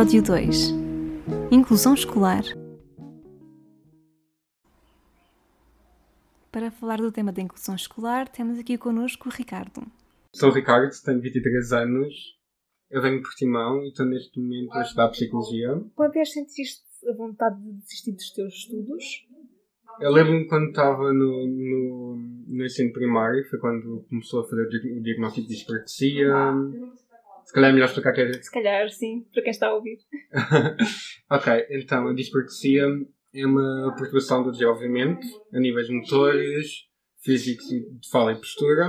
Episódio 2 Inclusão Escolar Para falar do tema da inclusão escolar, temos aqui connosco o Ricardo. Sou o Ricardo, tenho 23 anos, eu venho de Portimão e estou neste momento a estudar Psicologia. Quando vez sentiste a vontade de desistir dos teus estudos? Eu lembro-me quando estava no, no, no ensino primário, foi quando começou a fazer o diagnóstico de dispraxia. Se calhar é melhor explicar que é. Se calhar, sim, para quem está a ouvir. ok, então a dispraxia é uma perturbação do desenvolvimento a níveis motores, físicos de fala e postura.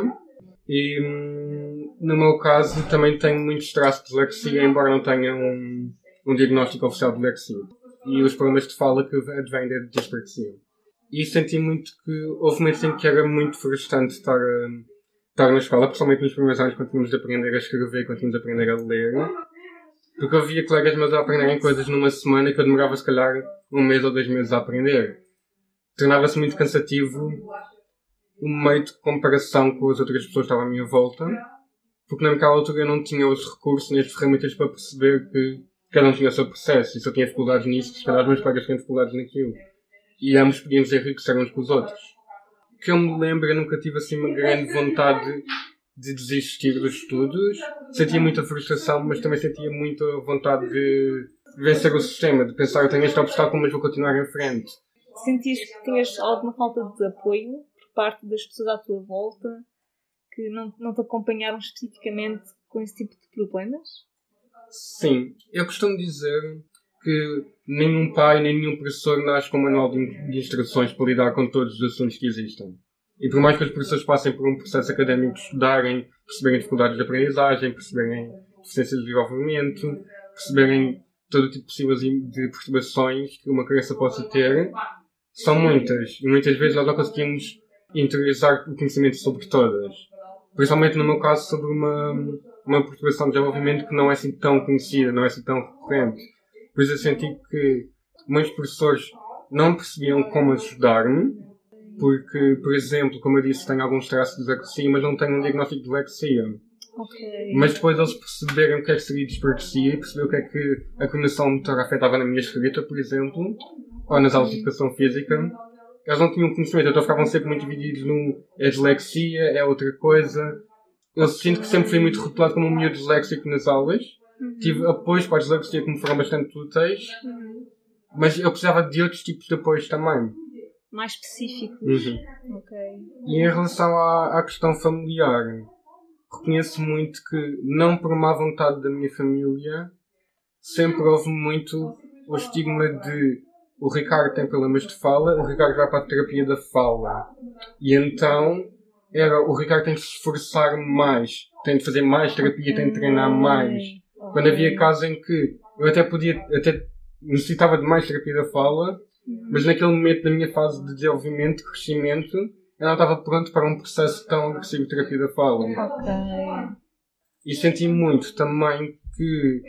E hum, no meu caso também tenho muitos traços de dislexia, embora não tenha um, um diagnóstico oficial de dislexia. E os problemas de fala que advêm da dispraxia. E senti muito que houve momentos em que era muito frustrante estar, a, estar na escola, principalmente nos primeiros anos, quando tínhamos de aprender a escrever, quando tínhamos de aprender a ler. Porque eu via colegas meus a aprenderem coisas numa semana que eu demorava se calhar um mês ou dois meses a aprender. Tornava-se muito cansativo o meio de comparação com as outras pessoas que estavam à minha volta, porque naquela altura eu não tinha os recursos nem as ferramentas para perceber que cada um tinha o seu processo, e se eu tinha dificuldades nisto, se calhar os meus colegas tinham dificuldades naquilo e ambos podíamos enriquecer uns com os outros. Que eu me lembro, eu nunca tive assim uma grande vontade de desistir dos estudos. Sentia muita frustração, mas também sentia muita vontade de vencer o sistema, de pensar eu tenho este obstáculo, mas vou continuar em frente. Sentias que tinhas alguma falta de apoio por parte das pessoas à tua volta que não, não te acompanharam especificamente com esse tipo de problemas? Sim, eu costumo dizer que nenhum pai nem nenhum professor nasce com um manual de instruções para lidar com todos os assuntos que existem. E por mais que os professores passem por um processo académico de estudarem, perceberem dificuldades de aprendizagem, perceberem deficiências de desenvolvimento, perceberem todo tipo possível de perturbações que uma criança possa ter, são muitas. E muitas vezes nós não conseguimos interiorizar o conhecimento sobre todas. Principalmente no meu caso sobre uma, uma perturbação de desenvolvimento que não é assim tão conhecida, não é assim tão recorrente. Pois eu senti que muitos professores não percebiam como ajudar-me, porque, por exemplo, como eu disse, tenho alguns traços de dislexia, mas não tenho um diagnóstico de dislexia. Okay. Mas depois eles perceberam o que é que seria dispraxia e perceberam o que é que a coordenação motora afetava na minha escrita, por exemplo, ou nas aulas de educação física. Eles não tinham conhecimento, então ficavam sempre muito divididos no é dislexia, é outra coisa. Eu sinto que sempre fui muito rotulado como um miúdo disléxico nas aulas. Tive apoios para a dislexia que me foram bastante úteis, uhum. mas eu precisava de outros tipos de apoios também. Mais específicos. Uhum. Ok. E em relação à, à questão familiar, reconheço muito que, não por má vontade da minha família, sempre houve muito o estigma de o Ricardo tem problemas de fala, o Ricardo vai para a terapia da fala. E então era o Ricardo tem que se esforçar mais, tem de fazer mais terapia, tem de treinar mais. Quando havia casos em que eu até podia, até necessitava de mais terapia da fala, mas naquele momento da minha fase de desenvolvimento, de crescimento, eu não estava pronto para um processo tão agressivo de terapia da fala. Ok. E senti muito também que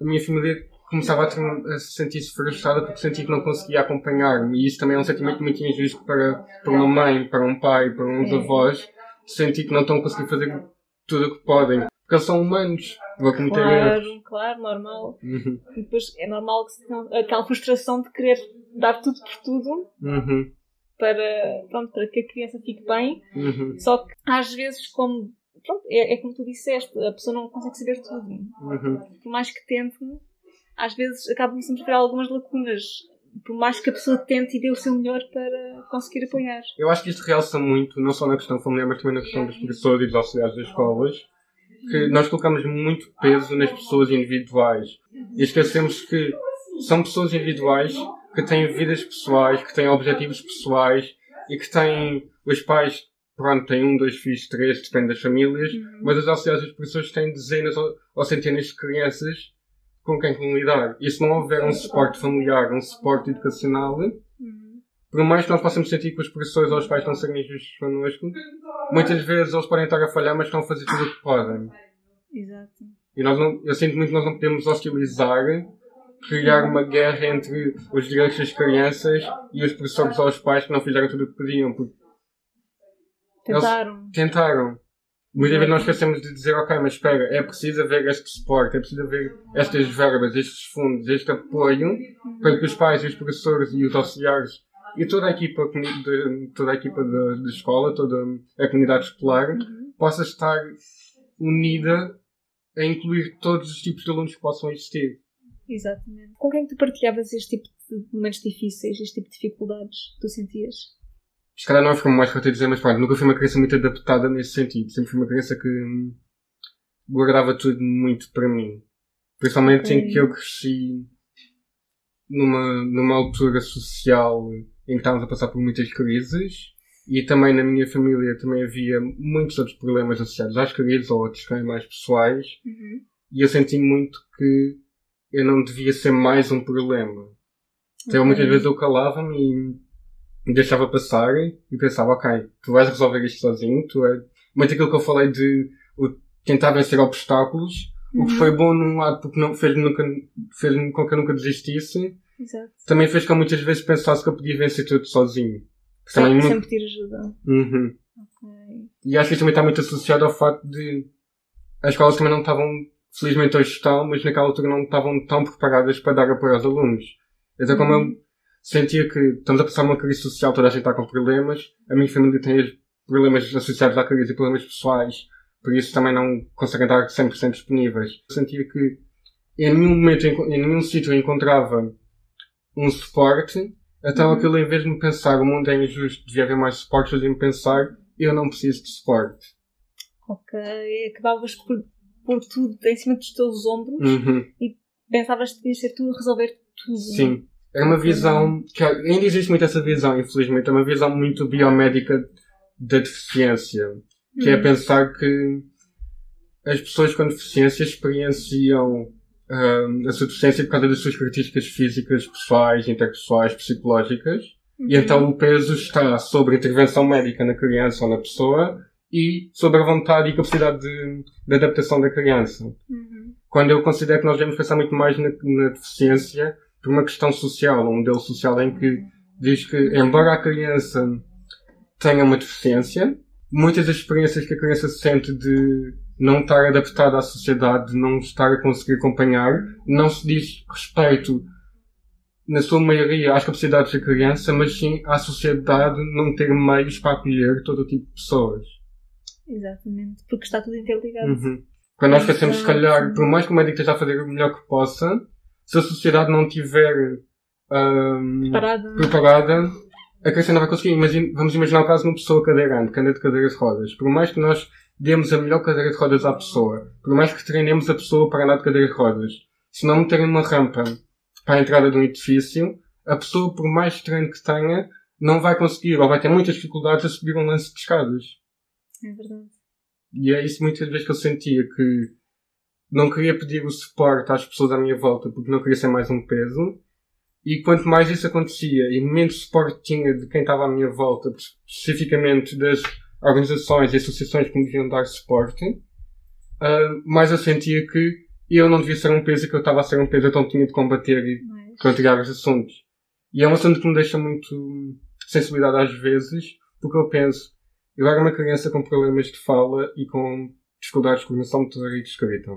a minha família começava a, se sentir-se frustrada porque sentia que não conseguia acompanhar-me. E isso também é um sentimento muito injusto para, para uma mãe, para um pai, para uns é. avós, sentir que não estão a conseguir fazer tudo o que podem. Porque eles são humanos. Vou cometer claro, erros. claro, normal. Uhum. E depois é normal que se, aquela frustração de querer dar tudo por tudo uhum. para, pronto, para que a criança fique bem. Uhum. Só que às vezes, como pronto, é, é, como tu disseste, a pessoa não consegue saber tudo. Uhum. Por mais que tente, às vezes acabam sempre por algumas lacunas. Por mais que a pessoa tente e dê o seu melhor para conseguir apoiar. Eu acho que isto realça muito, não só na questão familiar, mas também na questão dos professores e dos auxiliares das escolas que nós colocamos muito peso nas pessoas individuais e esquecemos que são pessoas individuais que têm vidas pessoais, que têm objetivos pessoais e que têm os pais, pronto, têm um, dois filhos, três, depende das famílias, uhum. mas as auxiliares das pessoas têm dezenas ou, centenas de crianças com quem lidar. E se não houver um suporte familiar, um suporte educacional, uhum. Por mais que nós possamos sentir que os professores ou os pais estão a ser injustos connosco, muitas vezes eles podem estar a falhar, mas estão a fazer tudo o que podem. Exato. E nós não, eu sinto muito que nós não podemos hostilizar, criar uma guerra entre os direitos das crianças e os professores ou os pais que não fizeram tudo o que podiam. Tentaram. tentaram. Muitas vezes nós esquecemos de dizer, ok, mas espera, é preciso haver este suporte, é preciso haver estas verbas, estes fundos, este apoio, para que os pais, os professores e os auxiliares e toda a equipa, de, toda a equipa da escola, toda a comunidade escolar, Uhum. possa estar unida a incluir todos os tipos de alunos que possam existir. Exatamente. Com quem tu partilhavas este tipo de momentos difíceis, este tipo de dificuldades que tu sentias? Se calhar não é como mais para te dizer, mas pronto, nunca fui uma criança muito adaptada nesse sentido. Sempre fui uma criança que guardava tudo muito para mim. Principalmente Ok. em que eu cresci numa, numa altura social em que estávamos a passar por muitas crises e também na minha família também havia muitos outros problemas associados às crises ou outros eram mais pessoais Uhum. e eu senti muito que eu não devia ser mais um problema. Então muitas vezes eu calava-me e deixava passar e pensava, ok, tu vais resolver isto sozinho, tu é... Muito aquilo que eu falei de o tentar vencer obstáculos, o que Uhum. foi bom num lado porque não fez-me nunca, fez com que eu nunca desistisse, Exato. também fez que eu muitas vezes pensasse que eu podia vencer tudo sozinho. Que também muito- sempre pedir ajuda. Uhum. Ok. E acho que isso também está muito associado ao facto de as escolas também não estavam, felizmente hoje estão, mas naquela altura não estavam tão preparadas para dar apoio aos alunos. Então como eu sentia que estamos a passar uma crise social, toda a gente está com problemas, a minha família tem problemas associados à crise e problemas pessoais, por isso também não conseguem estar 100% disponíveis. Eu sentia que em nenhum momento, em nenhum sítio eu encontrava um suporte, então Uhum. aquilo em vez de me pensar o mundo é injusto, devia haver mais suporte, fazia-me pensar eu não preciso de suporte. Ok. Acabavas por pôr tudo em cima dos teus ombros. Uhum. Pensavas que devias ser tu a resolver tudo. Sim. É uma visão que ainda existe muito essa visão, infelizmente, é uma visão muito biomédica da deficiência. Que é Hum. pensar que as pessoas com deficiência experienciam hum, a sua deficiência por causa das suas características físicas, pessoais, interpessoais, psicológicas. E Uhum. então o peso está sobre a intervenção médica na criança ou na pessoa e sobre a vontade e capacidade de, de adaptação da criança. Uhum. Quando eu considero que nós devemos pensar muito mais na, na deficiência por uma questão social, um modelo social em que diz que, embora a criança tenha uma deficiência, muitas das experiências que a criança sente de não estar adaptada à sociedade, de não estar a conseguir acompanhar, não se diz respeito, na sua maioria, às capacidades da criança, mas sim à sociedade não ter meios para acolher todo o tipo de pessoas. Exatamente. Porque está tudo interligado. Uhum. Quando nós pensamos, se calhar, por mais que o médico esteja a fazer o melhor que possa, se a sociedade não tiver ahm, Parada. preparada, a criança não vai conseguir. Imagina- vamos imaginar o caso de uma pessoa cadeirante, que anda de cadeira de rodas. Por mais que nós demos a melhor cadeira de rodas à pessoa, por mais que treinemos a pessoa para andar de cadeira de rodas, se não meterem uma rampa para a entrada de um edifício, a pessoa, por mais treino que tenha, não vai conseguir, ou vai ter muitas dificuldades a subir um lance de escadas. É verdade. E é isso muitas vezes que eu sentia que não queria pedir o suporte às pessoas à minha volta porque não queria ser mais um peso. E quanto mais isso acontecia e menos suporte tinha de quem estava à minha volta, especificamente das organizações e associações que me deviam dar suporte, ah, mais eu sentia que eu não devia ser um peso e que eu estava a ser um peso, então tinha de combater e Mas... contrariar os assuntos. E é um assunto que me deixa muito sensibilidade às vezes, porque eu penso, eu era uma criança com problemas de fala e com dificuldades de coordenação motora e de escrita.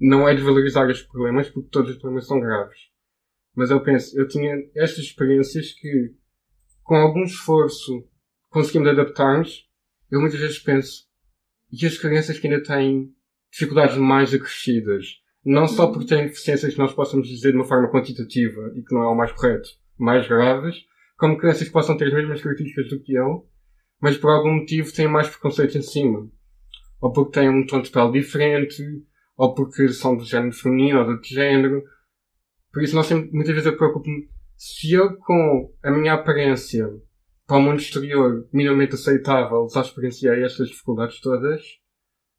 Não é desvalorizar os problemas, porque todos os problemas são graves. Mas eu penso, eu tinha estas experiências que, com algum esforço, conseguimos adaptar-nos. Eu muitas vezes penso, e as crianças que ainda têm dificuldades mais acrescidas? Não só por terem deficiências que nós possamos dizer de uma forma quantitativa e que não é o mais correto, mais graves, como crianças que possam ter as mesmas características do que eu, mas por algum motivo têm mais preconceito em cima. Ou porque têm um tom de pele diferente, ou porque são do género feminino ou de outro género. Por isso, nós sempre, muitas vezes eu preocupo-me, se eu com a minha aparência para o mundo exterior minimamente aceitável já experienciei estas dificuldades todas,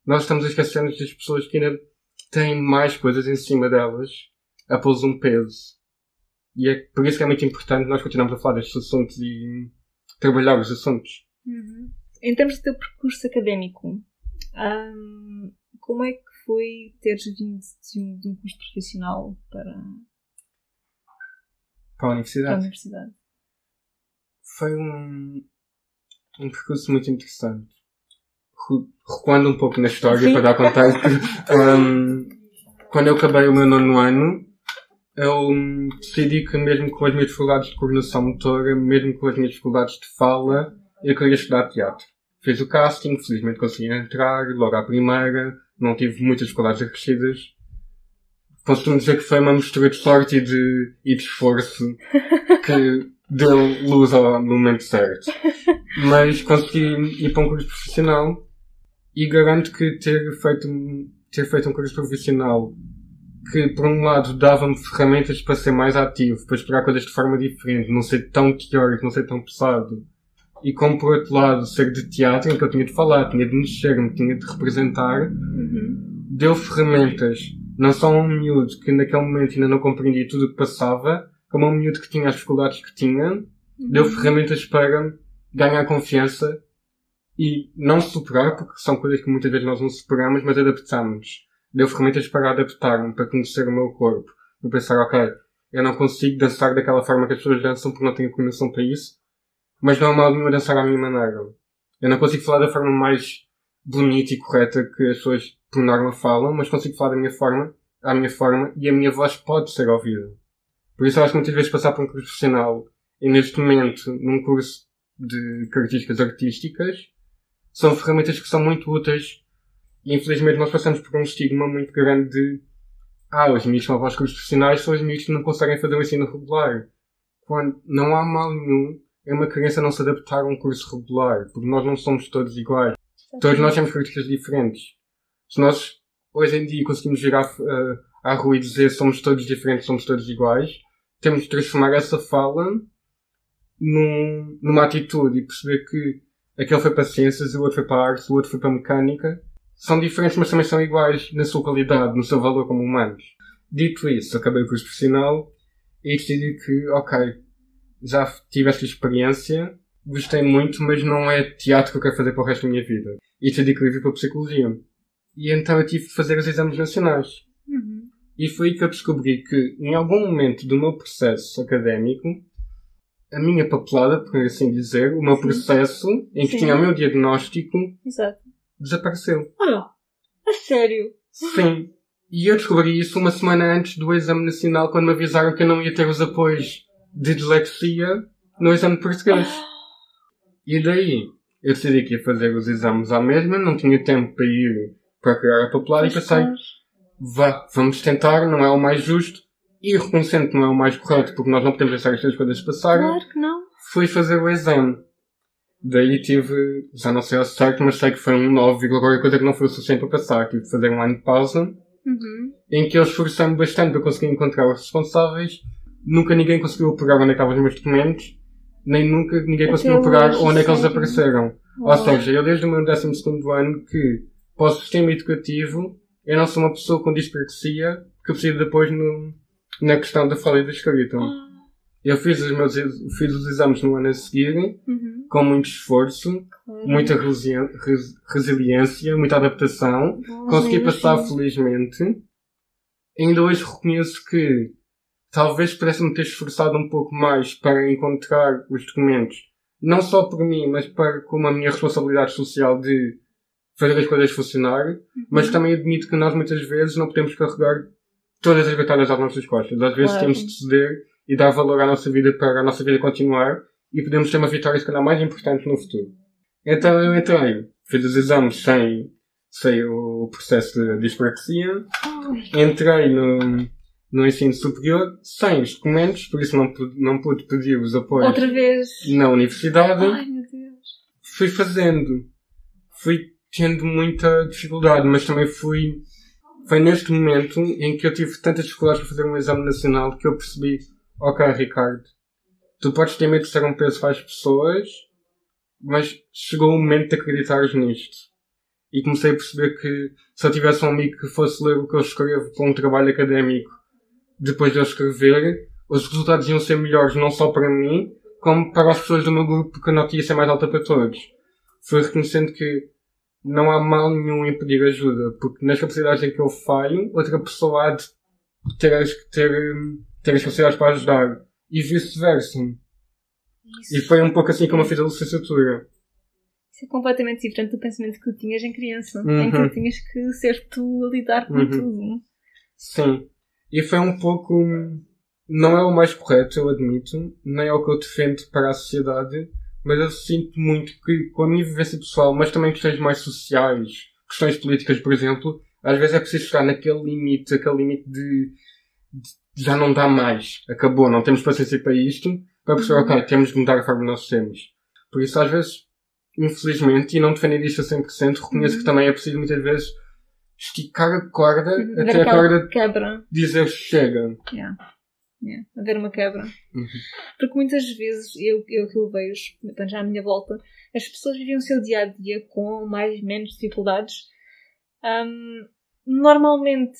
nós estamos a esquecer-nos das pessoas que ainda têm mais coisas em cima delas a pôs um peso. E é por isso que é muito importante nós continuarmos a falar destes assuntos e trabalhar os assuntos. Uhum. Em termos do teu percurso académico, ahm, como é que foi teres vindo de um, de um curso profissional para, Para a para a universidade. Foi um, um percurso muito interessante. recuando um pouco na história Sim. para dar contexto, um, quando eu acabei o meu nono ano, eu decidi que mesmo com as minhas dificuldades de coordenação motora, mesmo com as minhas dificuldades de fala, eu queria estudar teatro. Fiz o casting, felizmente consegui entrar, logo à primeira, não tive muitas dificuldades acrescidas. Costumo dizer que foi uma mistura de sorte e de, e de esforço que deu luz ao no momento certo. Mas consegui ir para um curso profissional e garanto que ter feito, um- ter feito um curso profissional que, por um lado, dava-me ferramentas para ser mais ativo, para explorar coisas de forma diferente, não ser tão teórico, não ser tão pesado. E como, por outro lado, ser de teatro, em que eu tinha de falar, tinha de mexer-me, tinha de representar, Uhum. deu ferramentas, não só a um miúdo que naquele momento ainda não compreendia tudo o que passava, como um miúdo que tinha as dificuldades que tinha, deu ferramentas para ganhar confiança e não superar, porque são coisas que muitas vezes nós não superamos, mas adaptamos. Deu ferramentas para adaptar-me, para conhecer o meu corpo, para pensar, ok, eu não consigo dançar daquela forma que as pessoas dançam porque não tenho coordenação para isso, mas não é mal nenhum a dançar à minha maneira. Eu não consigo falar da forma mais bonita e correta que as pessoas por norma falam, mas consigo falar da minha forma, à minha forma, e a minha voz pode ser ouvida. Por isso eu acho que muitas vezes passar por um curso profissional e neste momento num curso de características artísticas são ferramentas que são muito úteis e infelizmente nós passamos por um estigma muito grande de ah, os miúdos que vão para os cursos profissionais são os miúdos que não conseguem fazer o ensino regular. Quando não há mal nenhum em uma criança não se adaptar a um curso regular, porque nós não somos todos iguais. Todos nós temos características diferentes. Se nós hoje em dia conseguimos virar uh, à rua e dizer somos todos diferentes, somos todos iguais, temos de transformar essa fala num, numa atitude e perceber que aquele foi para ciências, o outro foi para artes, o outro foi para mecânica. São diferentes, mas também são iguais na sua qualidade, no seu valor como humanos. Dito isso, acabei o curso profissional e decidi que, ok, já tive esta experiência, gostei muito, mas não é teatro que eu quero fazer para o resto da minha vida. E decidi que eu vir para a psicologia. E então eu tive de fazer os exames nacionais. E foi aí que eu descobri que, em algum momento do meu processo académico, a minha papelada, por assim dizer, o meu Sim. processo em que Sim. tinha o meu diagnóstico, Exato. desapareceu. Olha, a sério. Sim. E eu descobri isso uma semana antes do exame nacional, quando me avisaram que eu não ia ter os apoios de dislexia no exame português. E daí, eu decidi que ia fazer os exames à mesma, não tinha tempo para ir para criar a papelada e pensei. Vá, vamos tentar, não é o mais justo, e reconhecendo que não é o mais correto, porque nós não podemos deixar estas coisas passarem, Claro que não. fui fazer o exame. Daí tive, já não sei ao certo, mas sei que foi um 9, qualquer coisa que não foi o suficiente para passar. Tive de fazer um ano de pausa, Uhum. em que eu esforcei-me bastante para conseguir encontrar os responsáveis. Nunca ninguém conseguiu pegar onde é que estavam os meus documentos, nem nunca ninguém Até conseguiu pegar hoje, onde é que eles sério? apareceram. Ou Uau. seja, eu desde o meu 12 ano que, para o sistema educativo, eu não sou uma pessoa com dispraxia que preciso de apoio no, na questão da fala e da escrita. Ah. Eu fiz os meus fiz os exames no ano a seguir, Uhum. com muito esforço, Claro. muita res- resiliência, muita adaptação. Consegui passar felizmente. Ainda hoje reconheço que talvez pudesse-me ter esforçado um pouco mais para encontrar os documentos. Não só por mim, mas para como a minha responsabilidade social de fazer as coisas funcionar. Uhum. Mas também admito que nós muitas vezes não podemos carregar todas as batalhas às nossas costas. Às vezes Claro. temos de ceder e dar valor à nossa vida para a nossa vida continuar e podemos ter uma vitória se calhar mais importante no futuro. Então eu entrei, fiz os exames sem, sem o processo de dispraxia, entrei no, no ensino superior sem os documentos, por isso não pude, não pude pedir os apoios Outra vez. na universidade Ai, meu Deus. fui fazendo. Fui tendo muita dificuldade, mas também fui. Foi neste momento em que eu tive tantas dificuldades para fazer um exame nacional que eu percebi: ok, Ricardo, tu podes ter medo de ser um peso para as pessoas, mas chegou o momento de acreditares nisto. E comecei a perceber que se eu tivesse um amigo que fosse ler o que eu escrevo para um trabalho académico depois de eu escrever, os resultados iam ser melhores não só para mim, como para as pessoas do meu grupo, porque a nota ia ser mais alta para todos. Foi reconhecendo que não há mal nenhum em pedir ajuda, porque nas capacidades em que eu falho, outra pessoa há de ter as, ter, ter as capacidades para ajudar. E vice-versa. E foi um pouco assim como eu fiz a licenciatura. Isso é completamente diferente do pensamento que tu tinhas em criança, em que Uhum. tinhas que ser tu a lidar com Uhum. tudo. Sim. E foi um pouco. Não é o mais correto, eu admito. Nem é o que eu defendo para a sociedade. Mas eu sinto muito que, com a minha vivência pessoal, mas também questões mais sociais, questões políticas, por exemplo, às vezes é preciso estar naquele limite, aquele limite de, de já não dá mais. Acabou, não temos paciência para isto. Para perceber, Uhum. ok, temos de mudar a forma que nós temos. Por isso, às vezes, infelizmente, e não defender isto a 100%, reconheço Uhum. que também é preciso muitas vezes esticar a corda até a corda quebra. dizer chega. Yeah. Yeah. Haver uma quebra. Uhum. Porque muitas vezes, eu, eu que eu vejo, portanto, já à minha volta, as pessoas vivem o seu dia a dia com mais menos dificuldades. Ahm, normalmente,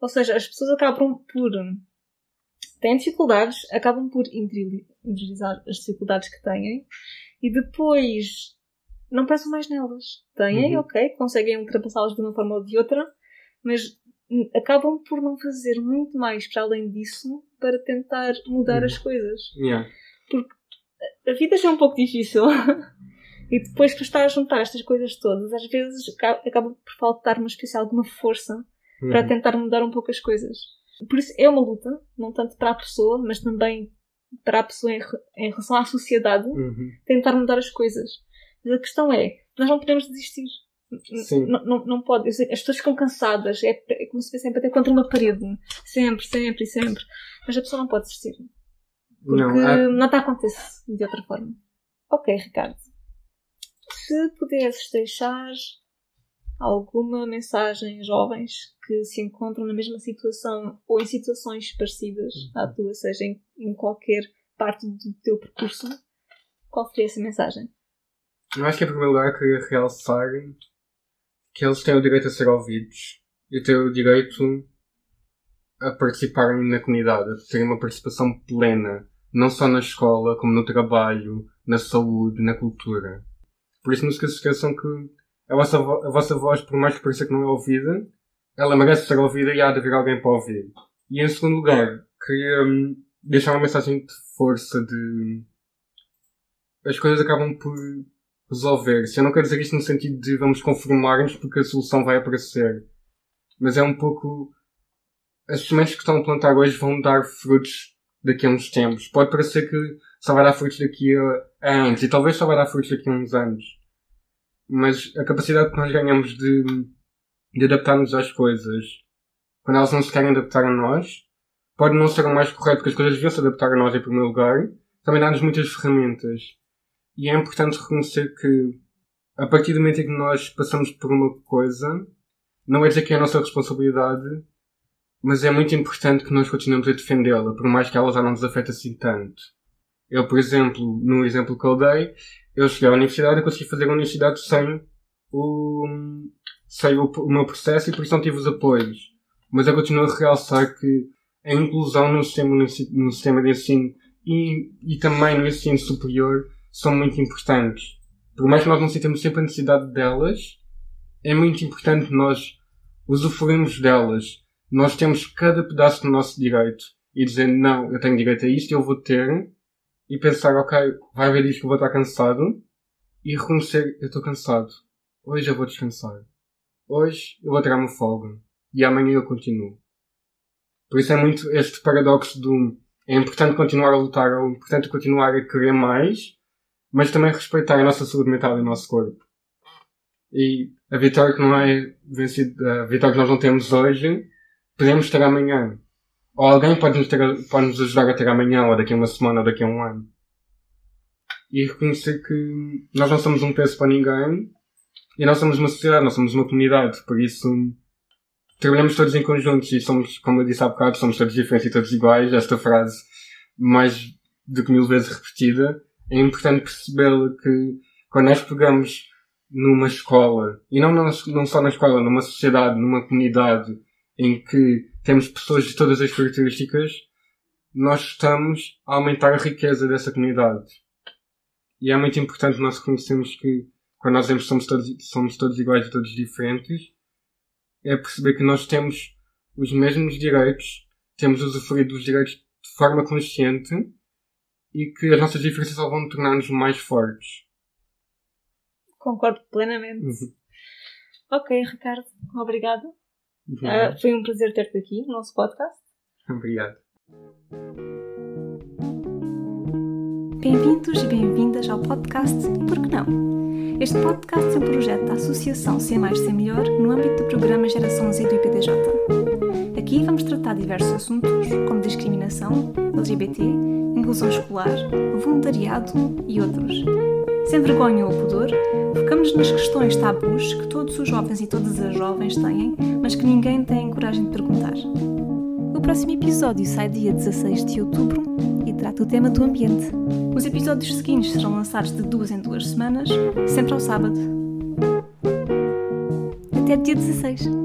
ou seja, as pessoas acabam por. têm dificuldades, acabam por interi- interiorizar as dificuldades que têm e depois não pensam mais nelas. Têm, Uhum. ok, conseguem ultrapassá-las de uma forma ou de outra, mas acabam por não fazer muito mais para além disso para tentar mudar Uhum. as coisas. Yeah. A vida já é um pouco difícil. e depois que estás a juntar estas coisas todas, às vezes aca- acaba por faltar uma espécie alguma força para Uhum. tentar mudar um pouco as coisas. Por isso é uma luta, não tanto para a pessoa, mas também para a pessoa em, em relação à sociedade, Uhum. tentar mudar as coisas. Mas a questão é, nós não podemos desistir. Sim. Não, não, pode. As pessoas ficam cansadas, é, é como se fosse sempre até contra uma parede. Sempre, sempre, sempre. Mas a pessoa não pode desistir. Porque Não, há- nada acontece de outra forma. Ok, Ricardo. Se pudesses deixar alguma mensagem jovens que se encontram na mesma situação ou em situações parecidas à tua, seja em, em qualquer parte do teu percurso, qual seria essa mensagem? eu acho que em primeiro lugar queria realçar que eles têm o direito a ser ouvidos e têm o direito a participarem na comunidade, a terem uma participação plena, não só na escola, como no trabalho, na saúde, na cultura. Por isso não se esqueçam que a vossa, vo- a vossa voz, por mais que pareça que não é ouvida, ela merece ser ouvida e há de haver alguém para ouvir. E em segundo lugar, queria hum, deixar uma mensagem de força de as coisas acabam por resolver-se. Eu não quero dizer isto no sentido de vamos conformar-nos porque a solução vai aparecer. Mas é um pouco. As sementes que estão a plantar hoje vão dar frutos daqui a uns tempos. Pode parecer que só vai dar frutos daqui a a anos e talvez só vai dar frutos daqui a uns anos. Mas a capacidade que nós ganhamos de, de adaptarmos às coisas quando elas não se querem adaptar a nós pode não ser o mais correto porque as coisas deviam se adaptar a nós em primeiro lugar. Também dá-nos muitas ferramentas. E é importante reconhecer que a partir do momento em que nós passamos por uma coisa, não é dizer que é a nossa responsabilidade, mas é muito importante que nós continuemos a defendê-la, por mais que ela já não nos afete assim tanto. Eu, por exemplo, no exemplo que eu dei, eu cheguei à universidade e consegui fazer a universidade sem o, sem o, o meu processo e por isso não tive os apoios. Mas eu continuo a realçar que a inclusão no sistema, no sistema de ensino e, e também no ensino superior são muito importantes. Por mais que nós não sintamos sempre a necessidade delas, é muito importante nós usufruirmos delas. Nós temos cada pedaço do nosso direito e dizer, não, eu tenho direito a isto, eu vou ter, e pensar, ok, vai haver dias que eu vou estar cansado, e reconhecer, eu estou cansado. Hoje eu vou descansar. Hoje eu vou tirar uma folga. E amanhã eu continuo. Por isso é muito este paradoxo do é importante continuar a lutar, é importante continuar a querer mais, mas também respeitar a nossa saúde mental e o nosso corpo. E a vitória que não é vencida, a vitória que nós não temos hoje, podemos ter amanhã. Ou alguém pode nos, ter, pode nos ajudar a ter amanhã, ou daqui a uma semana, ou daqui a um ano. E reconhecer que nós não somos um peso para ninguém, e nós somos uma sociedade, nós somos uma comunidade, por isso trabalhamos todos em conjuntos e somos, como eu disse há bocado, somos todos diferentes e todos iguais. Esta frase, mais do que mil vezes repetida, é importante percebê-la que quando nós pegamos numa escola, e não, não só na escola, numa sociedade, numa comunidade em que temos pessoas de todas as características, nós estamos a aumentar a riqueza dessa comunidade. E é muito importante nós reconhecermos que quando nós dizemos que somos todos, somos todos iguais e todos diferentes, é perceber que nós temos os mesmos direitos, temos usufruído dos direitos de forma consciente e que as nossas diferenças só vão tornar-nos mais fortes. Concordo plenamente. Uhum. Ok, Ricardo, obrigado. Uhum. Ah, foi um prazer ter-te aqui no nosso podcast. Obrigado. Bem-vindos e bem-vindas ao podcast E Por que Não? Este podcast é um projeto da Associação Ser Mais Ser Melhor no âmbito do programa Geração Z do IPDJ. Aqui vamos tratar diversos assuntos, como discriminação, LGBT, inclusão escolar, voluntariado e outros. Sem vergonha ou pudor, focamos nas questões tabus que todos os jovens e todas as jovens têm, mas que ninguém tem coragem de perguntar. O próximo episódio sai dia 16 de outubro e trata o tema do ambiente. Os episódios seguintes serão lançados de duas em duas semanas, sempre ao sábado. Até dia 16.